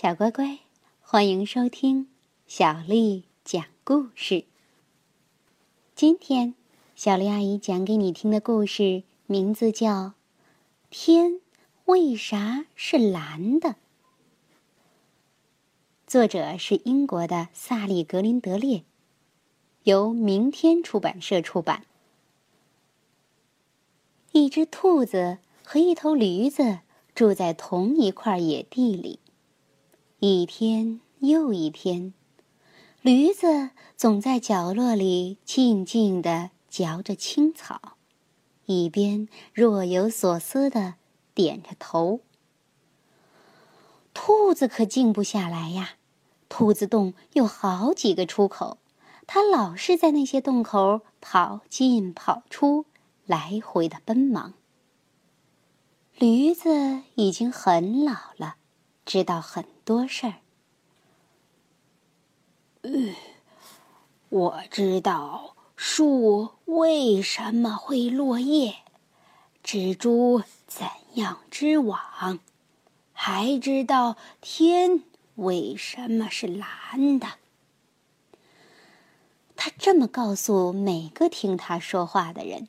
小乖乖，欢迎收听小丽讲故事。今天，小丽阿姨讲给你听的故事名字叫《天为啥是蓝的》，作者是英国的萨利·格林德列，由明天出版社出版。一只兔子和一头驴子住在同一块野地里。一天又一天，驴子总在角落里静静地嚼着青草，一边若有所思地点着头。兔子可静不下来呀！兔子洞有好几个出口，它老是在那些洞口跑进跑出，来回的奔忙。驴子已经很老了。知道很多事儿。嗯，我知道树为什么会落叶，蜘蛛怎样织网，还知道天为什么是蓝的。他这么告诉每个听他说话的人。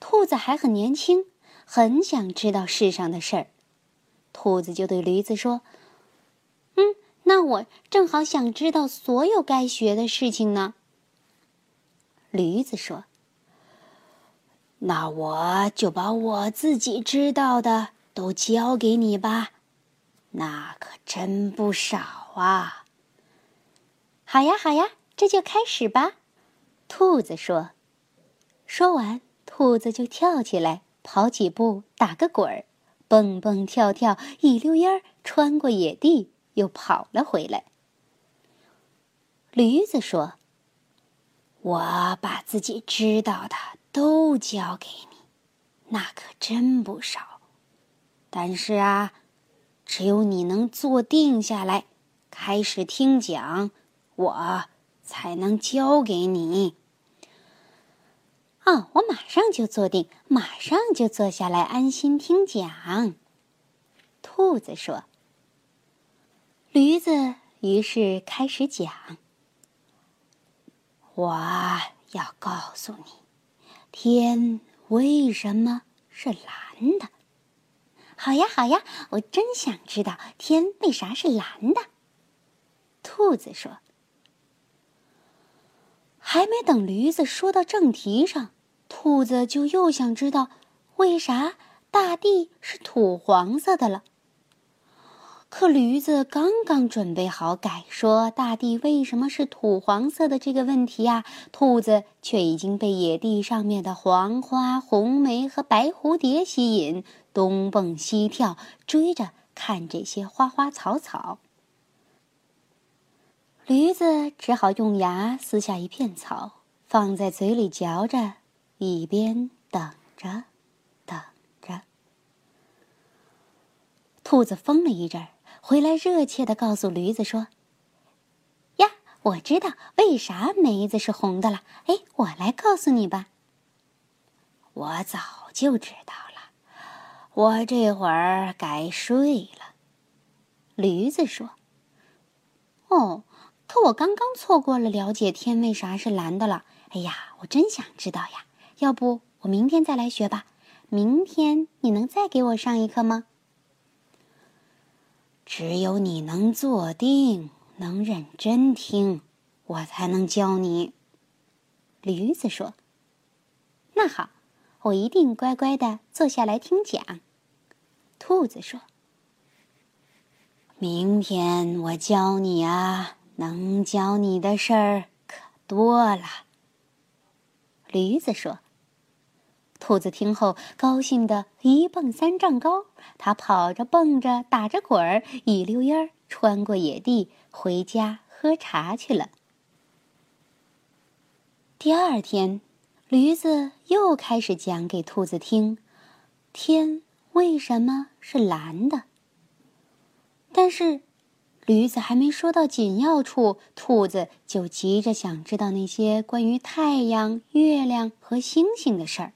兔子还很年轻，很想知道世上的事儿。兔子就对驴子说：“嗯，那我正好想知道所有该学的事情呢。”驴子说：“那我就把我自己知道的都教给你吧，那可真不少啊。”“好呀，好呀，这就开始吧。”兔子说。说完，兔子就跳起来，跑几步，打个滚儿。蹦蹦跳跳，一溜烟儿穿过野地，又跑了回来。驴子说：“我把自己知道的都教给你，那可真不少。但是啊，只有你能坐定下来，开始听讲，我才能教给你。”哦，我马上就坐定，马上就坐下来，安心听讲。兔子说。驴子于是开始讲：“我要告诉你，天为什么是蓝的。”好呀，好呀，我真想知道天为啥是蓝的。兔子说。还没等驴子说到正题上。兔子就又想知道，为啥大地是土黄色的了。可驴子刚刚准备好改说大地为什么是土黄色的这个问题呀，兔子却已经被野地上面的黄花、红梅和白蝴蝶吸引，东蹦西跳，追着看这些花花草草。驴子只好用牙撕下一片草，放在嘴里嚼着。一边等着，等着。兔子疯了一阵儿，回来热切的告诉驴子说：“呀，我知道为啥梅子是红的了。哎，我来告诉你吧。我早就知道了，我这会儿该睡了。”驴子说：“哦，可我刚刚错过了了解天为啥是蓝的了。哎呀，我真想知道呀。”要不我明天再来学吧？明天你能再给我上一课吗？只有你能坐定，能认真听，我才能教你。驴子说：“那好，我一定乖乖的坐下来听讲。”兔子说：“明天我教你啊，能教你的事儿可多了。”驴子说。兔子听后，高兴的一蹦三丈高。它跑着、蹦着、打着滚儿，一溜烟儿穿过野地，回家喝茶去了。第二天，驴子又开始讲给兔子听：天为什么是蓝的？但是，驴子还没说到紧要处，兔子就急着想知道那些关于太阳、月亮和星星的事儿。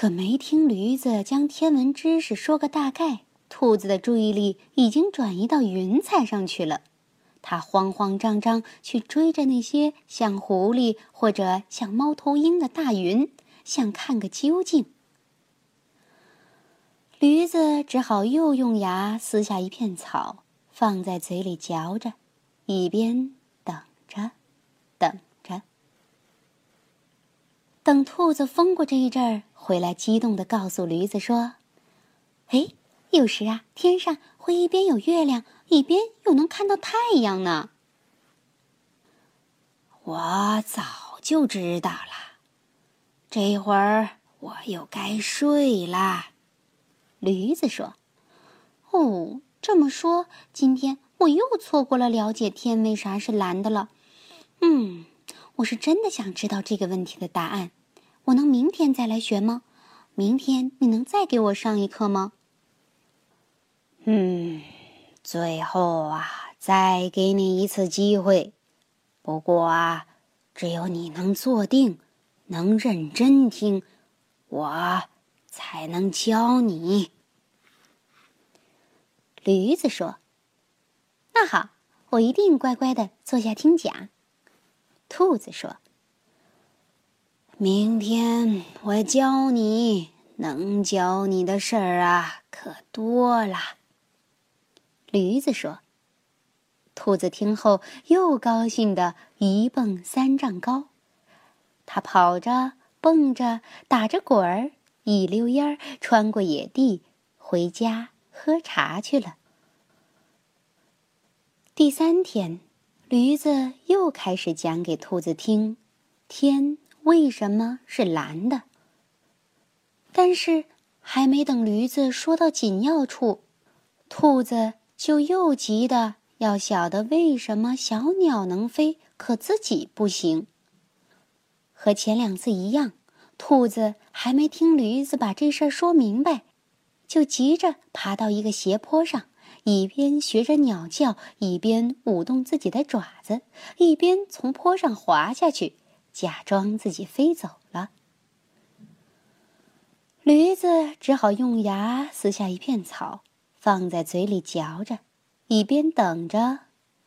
可没听驴子将天文知识说个大概，兔子的注意力已经转移到云彩上去了。它慌慌张张去追着那些像狐狸或者像猫头鹰的大云，想看个究竟。驴子只好又用牙撕下一片草，放在嘴里嚼着，一边等着，等。等兔子疯过这一阵儿回来，激动地告诉驴子说：“哎，有时啊，天上会一边有月亮。”一边又能看到太阳呢。我早就知道了，这会儿我又该睡了。驴子说：“哦，这么说，今天我又错过了了解天为啥是蓝的了。嗯，我是真的想知道这个问题的答案。我能明天再来学吗？明天你能再给我上一课吗？”嗯。最后啊，再给你一次机会。不过啊，只有你能坐定，能认真听，我才能教你。驴子说：“那好，我一定乖乖的坐下听讲。”兔子说：“明天我教你，能教你的事儿啊，可多了。”驴子说：“兔子听后又高兴的一蹦三丈高，它跑着、蹦着、打着滚儿，一溜烟儿穿过野地，回家喝茶去了。”第三天，驴子又开始讲给兔子听：天为什么是蓝的？但是还没等驴子说到紧要处，兔子。就又急的要晓得为什么小鸟能飞，可自己不行。和前两次一样，兔子还没听驴子把这事儿说明白，就急着爬到一个斜坡上，一边学着鸟叫，一边舞动自己的爪子，一边从坡上滑下去，假装自己飞走了。驴子只好用牙撕下一片草。放在嘴里嚼着，一边等着，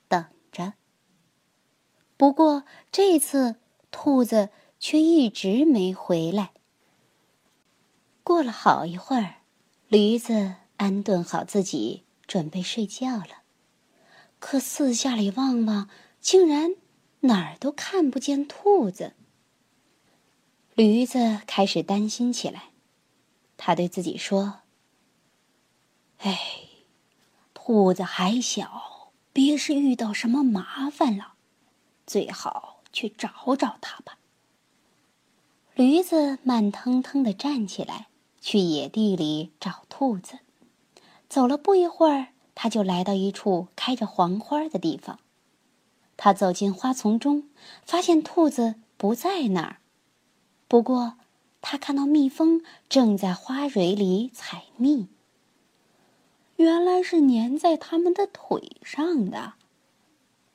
等着。不过这次兔子却一直没回来。过了好一会儿，驴子安顿好自己，准备睡觉了。可四下里望望，竟然哪儿都看不见兔子。驴子开始担心起来，他对自己说。哎，兔子还小，别是遇到什么麻烦了，最好去找找它吧。驴子慢腾腾的站起来，去野地里找兔子。走了不一会儿，他就来到一处开着黄花的地方。他走进花丛中，发现兔子不在那儿。不过，他看到蜜蜂正在花蕊里采蜜。原来是粘在他们的腿上的，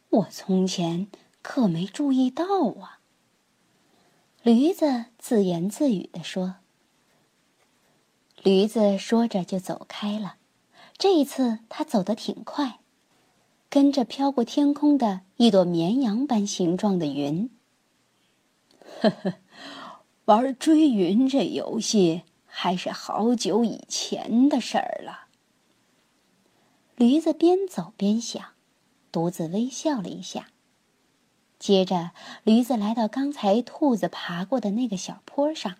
我从前可没注意到啊。驴子自言自语地说。驴子说着就走开了，这一次他走得挺快，跟着飘过天空的一朵绵羊般形状的云。呵呵，玩追云这游戏还是好久以前的事儿了。驴子边走边想，独自微笑了一下。接着，驴子来到刚才兔子爬过的那个小坡上，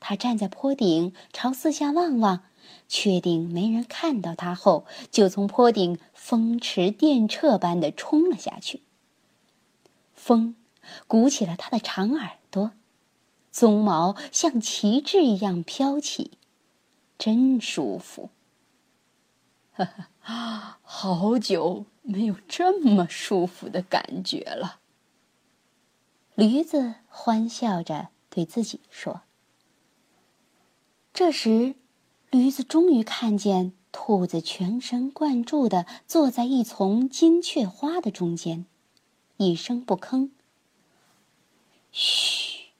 他站在坡顶，朝四下望望，确定没人看到他后，就从坡顶风驰电掣般的冲了下去。风鼓起了他的长耳朵，鬃毛像旗帜一样飘起，真舒服。哈哈。好久没有这么舒服的感觉了。驴子欢笑着对自己说。这时，驴子终于看见兔子全神贯注的坐在一丛金雀花的中间，一声不吭。嘘！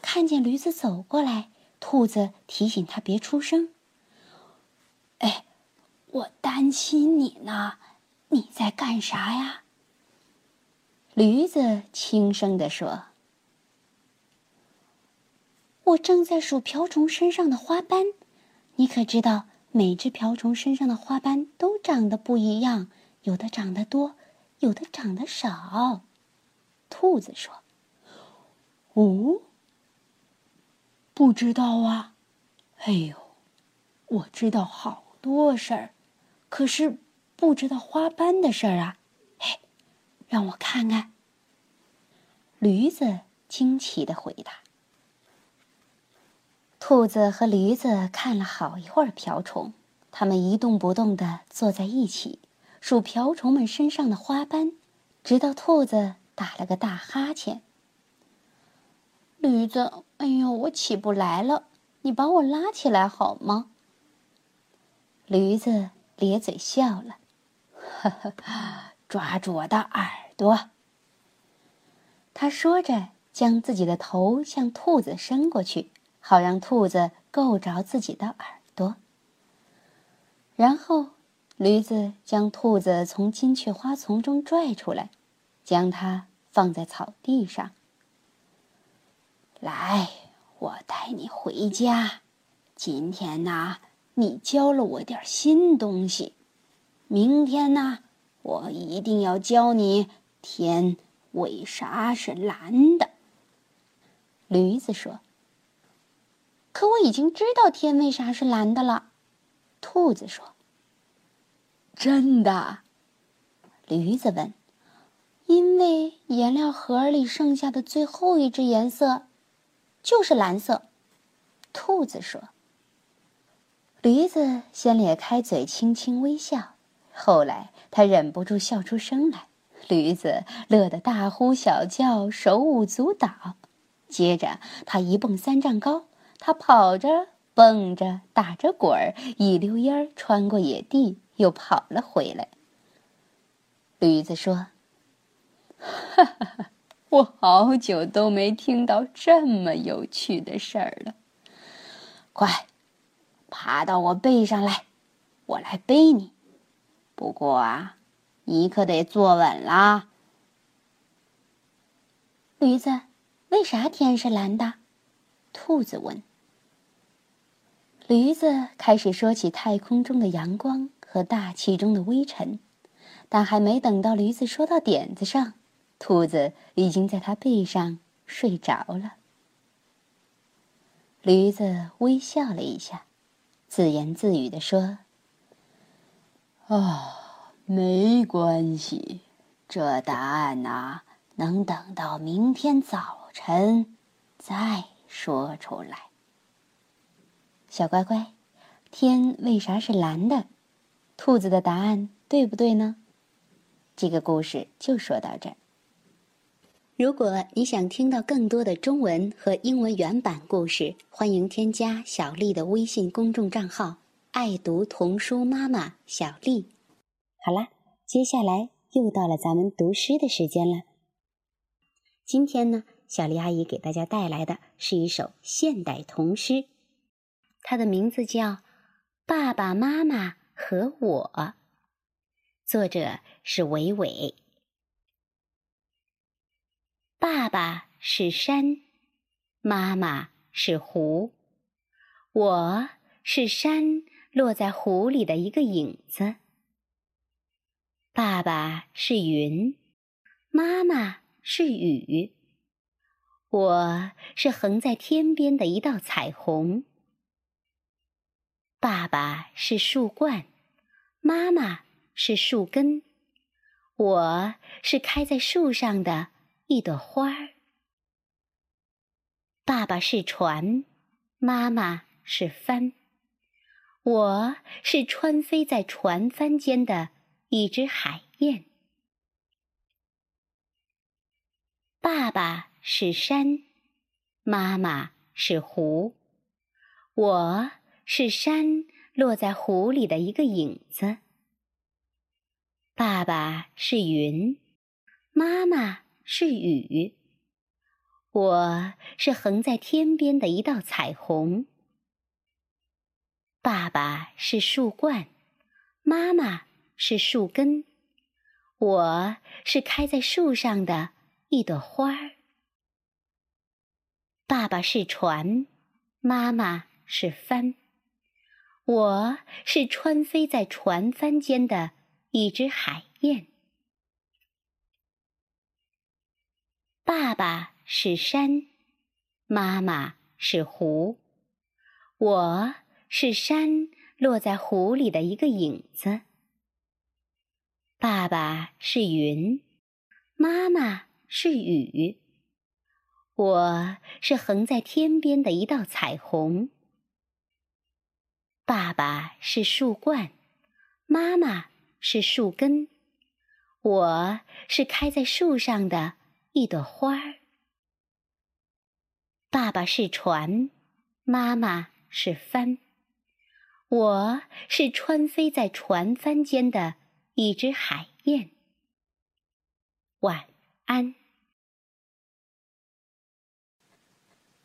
看见驴子走过来，兔子提醒他别出声。哎。担心你呢，你在干啥呀？”驴子轻声地说：“我正在数瓢虫身上的花斑。你可知道，每只瓢虫身上的花斑都长得不一样，有的长得多，有的长得少。”兔子说：“哦，不知道啊。哎呦，我知道好多事儿。”可是不知道花斑的事儿啊！嘿，让我看看。驴子惊奇的回答。兔子和驴子看了好一会儿瓢虫，他们一动不动的坐在一起，数瓢虫们身上的花斑，直到兔子打了个大哈欠。驴子，哎呦，我起不来了，你把我拉起来好吗？驴子。咧嘴笑了，哈哈，抓住我的耳朵。他说着，将自己的头向兔子伸过去，好让兔子够着自己的耳朵。然后，驴子将兔子从金雀花丛中拽出来，将它放在草地上。来，我带你回家。今天呢？你教了我点新东西，明天呢，我一定要教你天为啥是蓝的。驴子说：“可我已经知道天为啥是蓝的了。”兔子说：“真的？”驴子问：“因为颜料盒里剩下的最后一只颜色，就是蓝色。”兔子说。驴子先咧开嘴，轻轻微笑，后来他忍不住笑出声来。驴子乐得大呼小叫，手舞足蹈。接着他一蹦三丈高，他跑着、蹦着、打着滚儿，一溜烟儿穿过野地，又跑了回来。驴子说：“哈哈哈，我好久都没听到这么有趣的事儿了。快！”爬到我背上来，我来背你。不过啊，你可得坐稳啦。驴子，为啥天是蓝的？兔子问。驴子开始说起太空中的阳光和大气中的微尘，但还没等到驴子说到点子上，兔子已经在他背上睡着了。驴子微笑了一下。自言自语地说：“啊，没关系，这答案呐，能等到明天早晨再说出来。”小乖乖，天为啥是蓝的？兔子的答案对不对呢？这个故事就说到这儿。如果你想听到更多的中文和英文原版故事，欢迎添加小丽的微信公众账号“爱读童书妈妈小丽”。好啦，接下来又到了咱们读诗的时间了。今天呢，小丽阿姨给大家带来的是一首现代童诗，它的名字叫《爸爸妈妈和我》，作者是伟伟。爸爸是山，妈妈是湖，我是山落在湖里的一个影子。爸爸是云，妈妈是雨，我是横在天边的一道彩虹。爸爸是树冠，妈妈是树根，我是开在树上的。一朵花儿，爸爸是船，妈妈是帆，我是穿飞在船帆间的一只海燕。爸爸是山，妈妈是湖，我是山落在湖里的一个影子。爸爸是云，妈妈。是雨，我是横在天边的一道彩虹。爸爸是树冠，妈妈是树根，我是开在树上的一朵花儿。爸爸是船，妈妈是帆，我是穿飞在船帆间的一只海燕。爸爸是山，妈妈是湖，我是山落在湖里的一个影子。爸爸是云，妈妈是雨，我是横在天边的一道彩虹。爸爸是树冠，妈妈是树根，我是开在树上的。一朵花儿。爸爸是船，妈妈是帆，我是穿飞在船帆间的一只海燕。晚安。